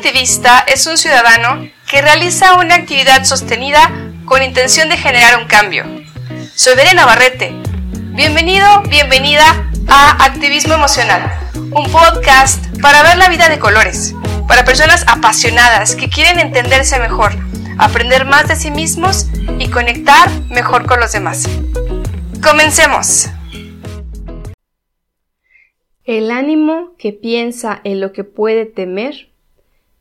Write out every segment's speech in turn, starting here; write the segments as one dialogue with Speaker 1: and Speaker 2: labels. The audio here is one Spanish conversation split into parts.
Speaker 1: activista es un ciudadano que realiza una actividad sostenida con intención de generar un cambio. Soy Verena Navarrete. Bienvenido, bienvenida a Activismo Emocional, un podcast para ver la vida de colores, para personas apasionadas que quieren entenderse mejor, aprender más de sí mismos y conectar mejor con los demás. Comencemos.
Speaker 2: El ánimo que piensa en lo que puede temer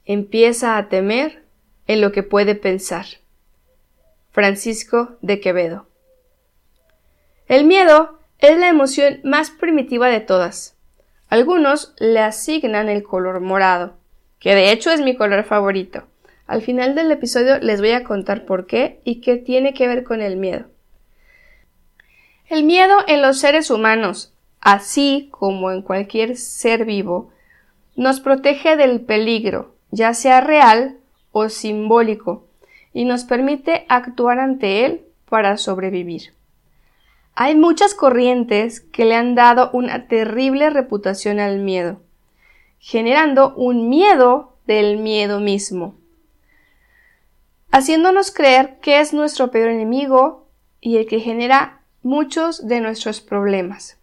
Speaker 2: empieza a temer en lo que puede pensar. Francisco de Quevedo. El miedo es la emoción más primitiva de todas. Algunos le asignan el color morado, que de hecho es mi color favorito. Al final del episodio les voy a contar por qué y qué tiene que ver con el miedo. El miedo en los seres humanos, así como en cualquier ser vivo, nos protege del peligro, ya sea real o simbólico, y nos permite actuar ante él para sobrevivir. Hay muchas corrientes que le han dado una terrible reputación al miedo, generando un miedo del miedo mismo, haciéndonos creer que es nuestro peor enemigo y el que genera muchos de nuestros problemas.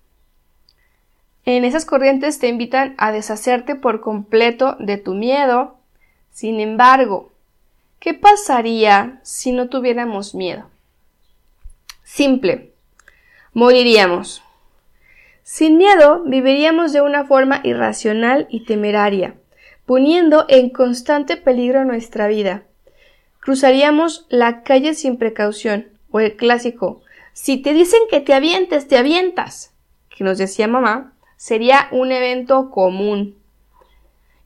Speaker 2: En esas corrientes te invitan a deshacerte por completo de tu miedo, sin embargo, ¿qué pasaría si no tuviéramos miedo? Simple. Moriríamos. Sin miedo viviríamos de una forma irracional y temeraria, poniendo en constante peligro nuestra vida. Cruzaríamos la calle sin precaución, o el clásico, si te dicen que te avientes, te avientas, que nos decía mamá, sería un evento común.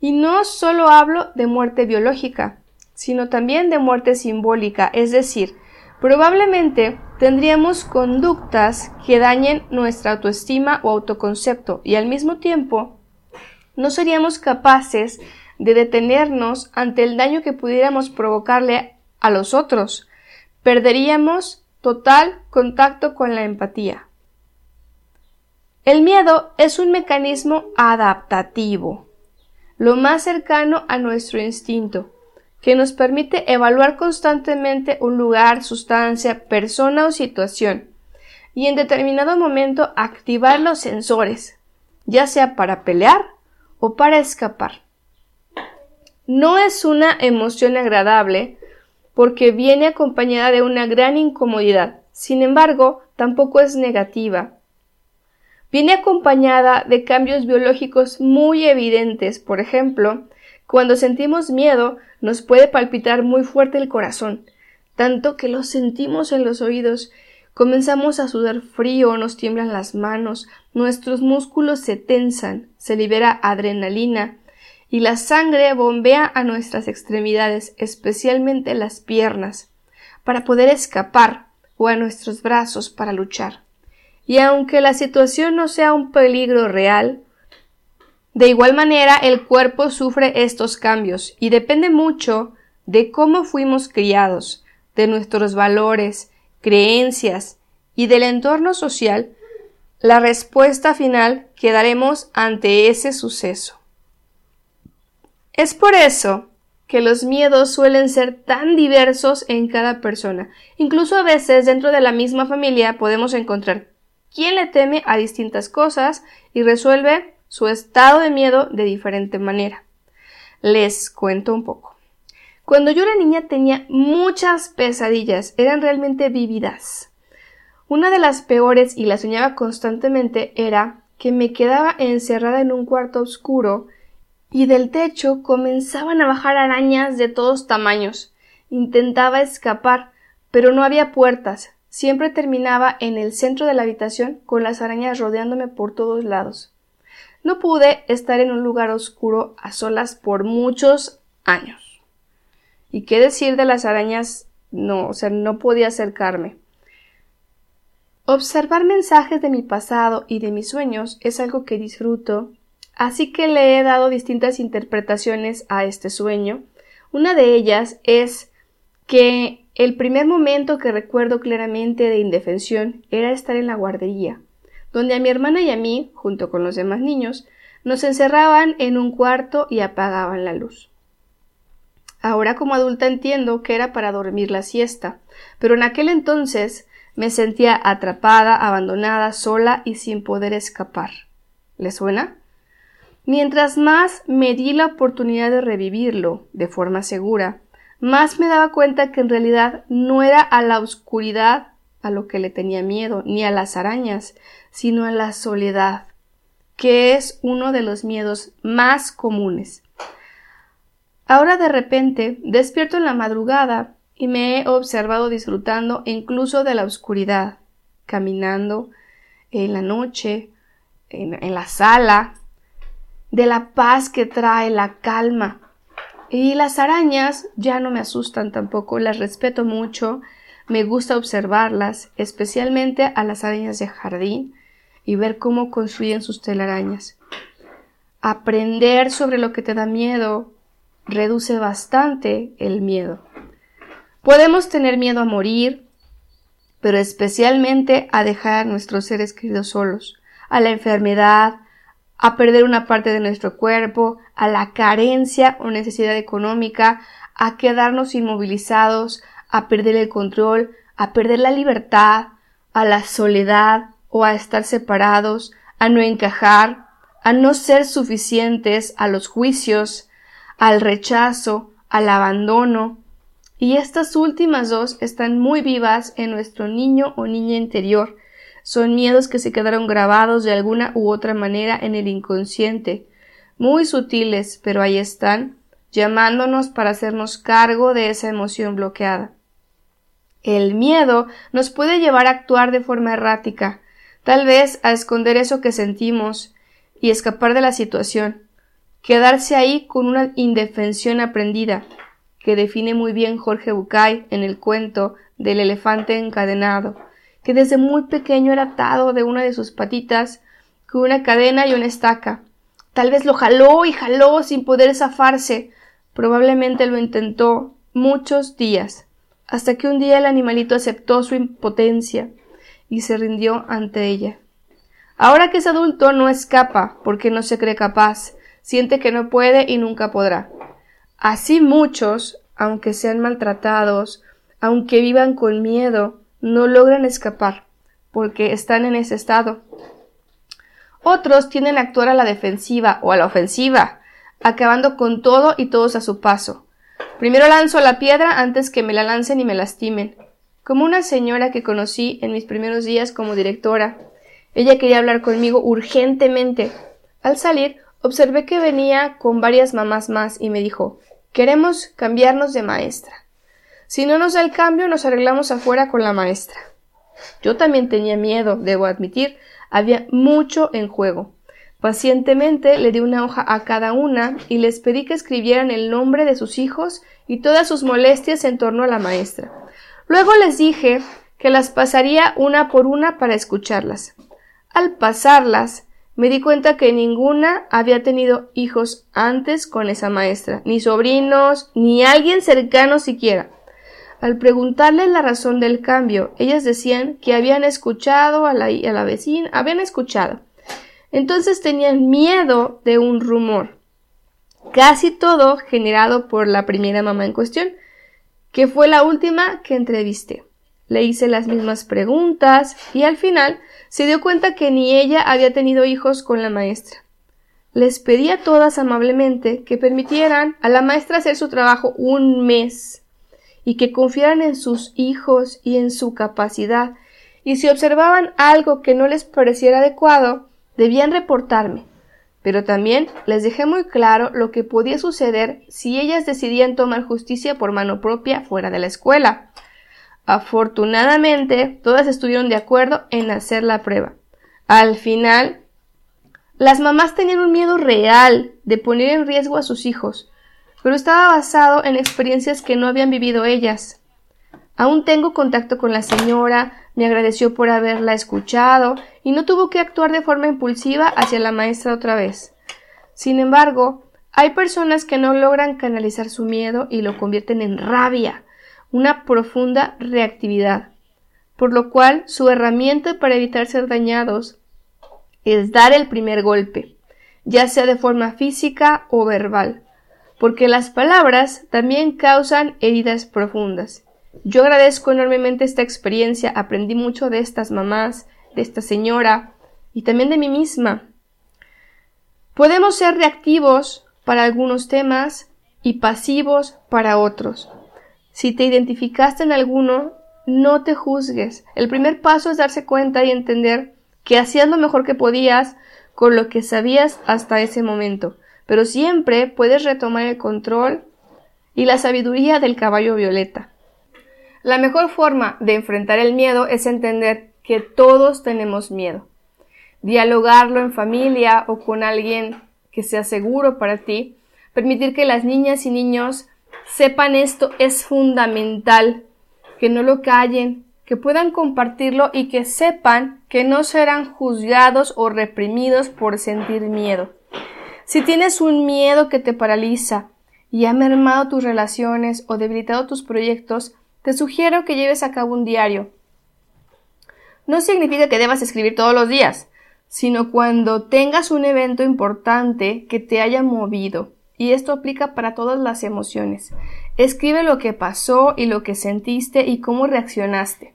Speaker 2: Y no solo hablo de muerte biológica, sino también de muerte simbólica, es decir, probablemente tendríamos conductas que dañen nuestra autoestima o autoconcepto y al mismo tiempo no seríamos capaces de detenernos ante el daño que pudiéramos provocarle a los otros. Perderíamos total contacto con la empatía. El miedo es un mecanismo adaptativo lo más cercano a nuestro instinto, que nos permite evaluar constantemente un lugar, sustancia, persona o situación, y en determinado momento activar los sensores, ya sea para pelear o para escapar. No es una emoción agradable porque viene acompañada de una gran incomodidad, sin embargo, tampoco es negativa, Viene acompañada de cambios biológicos muy evidentes. Por ejemplo, cuando sentimos miedo, nos puede palpitar muy fuerte el corazón, tanto que lo sentimos en los oídos, comenzamos a sudar frío, nos tiemblan las manos, nuestros músculos se tensan, se libera adrenalina, y la sangre bombea a nuestras extremidades, especialmente las piernas, para poder escapar, o a nuestros brazos para luchar y aunque la situación no sea un peligro real, de igual manera el cuerpo sufre estos cambios y depende mucho de cómo fuimos criados, de nuestros valores, creencias y del entorno social, la respuesta final que daremos ante ese suceso. Es por eso que los miedos suelen ser tan diversos en cada persona. Incluso a veces dentro de la misma familia podemos encontrar quien le teme a distintas cosas y resuelve su estado de miedo de diferente manera. Les cuento un poco. Cuando yo era niña tenía muchas pesadillas, eran realmente vívidas. Una de las peores y la soñaba constantemente era que me quedaba encerrada en un cuarto oscuro y del techo comenzaban a bajar arañas de todos tamaños. Intentaba escapar, pero no había puertas, Siempre terminaba en el centro de la habitación con las arañas rodeándome por todos lados. No pude estar en un lugar oscuro a solas por muchos años. ¿Y qué decir de las arañas? No, o sea, no podía acercarme. Observar mensajes de mi pasado y de mis sueños es algo que disfruto, así que le he dado distintas interpretaciones a este sueño. Una de ellas es que el primer momento que recuerdo claramente de indefensión era estar en la guardería, donde a mi hermana y a mí, junto con los demás niños, nos encerraban en un cuarto y apagaban la luz. Ahora como adulta entiendo que era para dormir la siesta, pero en aquel entonces me sentía atrapada, abandonada, sola y sin poder escapar. ¿Le suena? Mientras más me di la oportunidad de revivirlo de forma segura, más me daba cuenta que en realidad no era a la oscuridad a lo que le tenía miedo, ni a las arañas, sino a la soledad, que es uno de los miedos más comunes. Ahora de repente despierto en la madrugada y me he observado disfrutando incluso de la oscuridad, caminando en la noche, en, en la sala, de la paz que trae la calma. Y las arañas ya no me asustan tampoco, las respeto mucho, me gusta observarlas, especialmente a las arañas de jardín, y ver cómo construyen sus telarañas. Aprender sobre lo que te da miedo, reduce bastante el miedo. Podemos tener miedo a morir, pero especialmente a dejar a nuestros seres queridos solos, a la enfermedad, a perder una parte de nuestro cuerpo, a la carencia o necesidad económica, a quedarnos inmovilizados, a perder el control, a perder la libertad, a la soledad o a estar separados, a no encajar, a no ser suficientes, a los juicios, al rechazo, al abandono, y estas últimas dos están muy vivas en nuestro niño o niña interior. Son miedos que se quedaron grabados de alguna u otra manera en el inconsciente, muy sutiles, pero ahí están, llamándonos para hacernos cargo de esa emoción bloqueada. El miedo nos puede llevar a actuar de forma errática, tal vez a esconder eso que sentimos y escapar de la situación. Quedarse ahí con una indefensión aprendida, que define muy bien Jorge Bucay en el cuento del elefante encadenado, que desde muy pequeño era atado de una de sus patitas con una cadena y una estaca. Tal vez lo jaló y jaló sin poder zafarse. Probablemente lo intentó muchos días, hasta que un día el animalito aceptó su impotencia y se rindió ante ella. Ahora que es adulto no escapa porque no se cree capaz, siente que no puede y nunca podrá. Así muchos, aunque sean maltratados, aunque vivan con miedo, no logran escapar, porque están en ese estado. Otros tienden a actuar a la defensiva o a la ofensiva, acabando con todo y todos a su paso. Primero lanzo la piedra antes que me la lancen y me lastimen. Como una señora que conocí en mis primeros días como directora. Ella quería hablar conmigo urgentemente. Al salir, Observé que venía con varias mamás más y me dijo Queremos cambiarnos de maestra. Si no nos da el cambio, nos arreglamos afuera con la maestra. Yo también tenía miedo, debo admitir, había mucho en juego. Pacientemente le di una hoja a cada una y les pedí que escribieran el nombre de sus hijos y todas sus molestias en torno a la maestra. Luego les dije que las pasaría una por una para escucharlas. Al pasarlas, me di cuenta que ninguna había tenido hijos antes con esa maestra, ni sobrinos, ni alguien cercano siquiera. Al preguntarle la razón del cambio, ellas decían que habían escuchado a la, a la vecina, habían escuchado. Entonces tenían miedo de un rumor, casi todo generado por la primera mamá en cuestión, que fue la última que entrevisté. Le hice las mismas preguntas y al final se dio cuenta que ni ella había tenido hijos con la maestra. Les pedí a todas amablemente que permitieran a la maestra hacer su trabajo un mes y que confiaran en sus hijos y en su capacidad, y si observaban algo que no les pareciera adecuado, debían reportarme. Pero también les dejé muy claro lo que podía suceder si ellas decidían tomar justicia por mano propia fuera de la escuela. Afortunadamente, todas estuvieron de acuerdo en hacer la prueba. Al final, las mamás tenían un miedo real de poner en riesgo a sus hijos, pero estaba basado en experiencias que no habían vivido ellas. Aún tengo contacto con la señora, me agradeció por haberla escuchado y no tuvo que actuar de forma impulsiva hacia la maestra otra vez. Sin embargo, hay personas que no logran canalizar su miedo y lo convierten en rabia, una profunda reactividad, por lo cual su herramienta para evitar ser dañados es dar el primer golpe, ya sea de forma física o verbal. Porque las palabras también causan heridas profundas. Yo agradezco enormemente esta experiencia, aprendí mucho de estas mamás, de esta señora y también de mí misma. Podemos ser reactivos para algunos temas y pasivos para otros. Si te identificaste en alguno, no te juzgues. El primer paso es darse cuenta y entender que hacías lo mejor que podías con lo que sabías hasta ese momento, pero siempre puedes retomar el control y la sabiduría del caballo violeta. La mejor forma de enfrentar el miedo es entender que todos tenemos miedo. Dialogarlo en familia o con alguien que sea seguro para ti, permitir que las niñas y niños sepan esto es fundamental, que no lo callen, que puedan compartirlo y que sepan que no serán juzgados o reprimidos por sentir miedo. Si tienes un miedo que te paraliza y ha mermado tus relaciones o debilitado tus proyectos, te sugiero que lleves a cabo un diario. No significa que debas escribir todos los días, sino cuando tengas un evento importante que te haya movido, y esto aplica para todas las emociones. Escribe lo que pasó y lo que sentiste y cómo reaccionaste.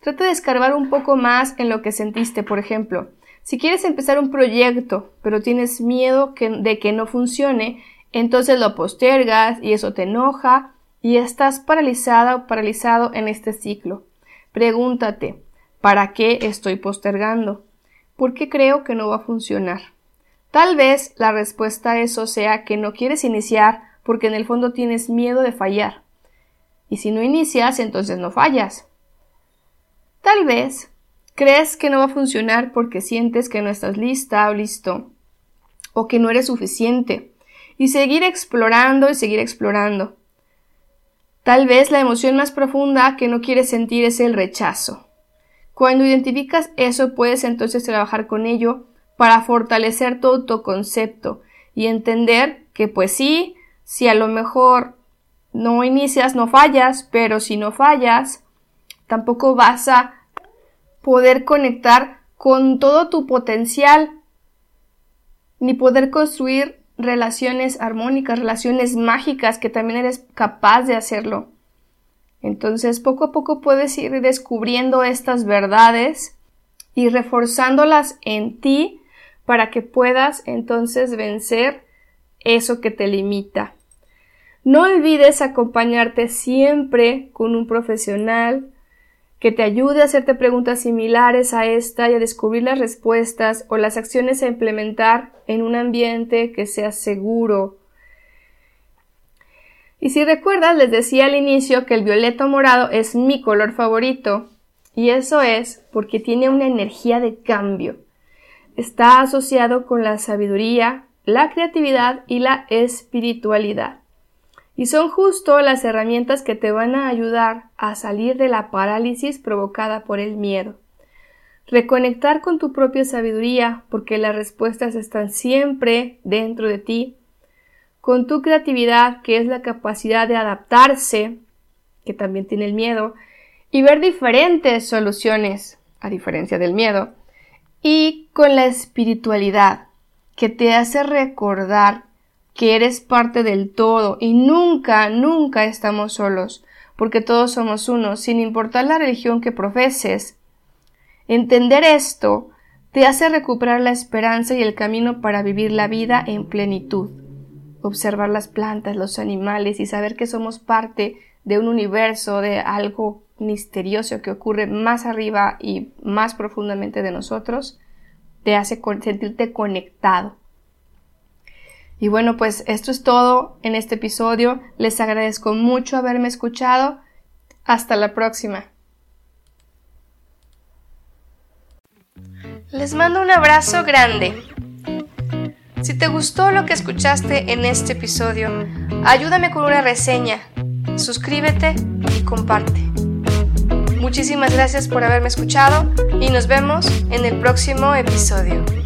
Speaker 2: Trata de escarbar un poco más en lo que sentiste, por ejemplo. Si quieres empezar un proyecto, pero tienes miedo de que no funcione, entonces lo postergas y eso te enoja y estás paralizada o paralizado en este ciclo. Pregúntate, ¿para qué estoy postergando? ¿Por qué creo que no va a funcionar? Tal vez la respuesta a eso sea que no quieres iniciar porque en el fondo tienes miedo de fallar. Y si no inicias, entonces no fallas. Tal vez crees que no va a funcionar porque sientes que no estás lista o listo, o que no eres suficiente, y seguir explorando y seguir explorando. Tal vez la emoción más profunda que no quieres sentir es el rechazo. Cuando identificas eso, puedes entonces trabajar con ello para fortalecer tu autoconcepto y entender que pues sí, si a lo mejor no inicias, no fallas, pero si no fallas, tampoco vas a poder conectar con todo tu potencial, ni poder construir relaciones armónicas, relaciones mágicas, que también eres capaz de hacerlo. Entonces, poco a poco puedes ir descubriendo estas verdades y reforzándolas en ti para que puedas entonces vencer eso que te limita. No olvides acompañarte siempre con un profesional que te ayude a hacerte preguntas similares a esta y a descubrir las respuestas o las acciones a implementar en un ambiente que sea seguro. Y si recuerdas, les decía al inicio que el violeta morado es mi color favorito, y eso es porque tiene una energía de cambio está asociado con la sabiduría, la creatividad y la espiritualidad. Y son justo las herramientas que te van a ayudar a salir de la parálisis provocada por el miedo. Reconectar con tu propia sabiduría, porque las respuestas están siempre dentro de ti. Con tu creatividad, que es la capacidad de adaptarse, que también tiene el miedo, y ver diferentes soluciones, a diferencia del miedo y con la espiritualidad que te hace recordar que eres parte del todo y nunca, nunca estamos solos, porque todos somos uno, sin importar la religión que profeses. Entender esto te hace recuperar la esperanza y el camino para vivir la vida en plenitud. Observar las plantas, los animales y saber que somos parte de un universo, de algo misterioso que ocurre más arriba y más profundamente de nosotros, te hace sentirte conectado. Y bueno, pues esto es todo en este episodio. Les agradezco mucho haberme escuchado. Hasta la próxima.
Speaker 1: Les mando un abrazo grande. Si te gustó lo que escuchaste en este episodio, ayúdame con una reseña, suscríbete y comparte. Muchísimas gracias por haberme escuchado y nos vemos en el próximo episodio.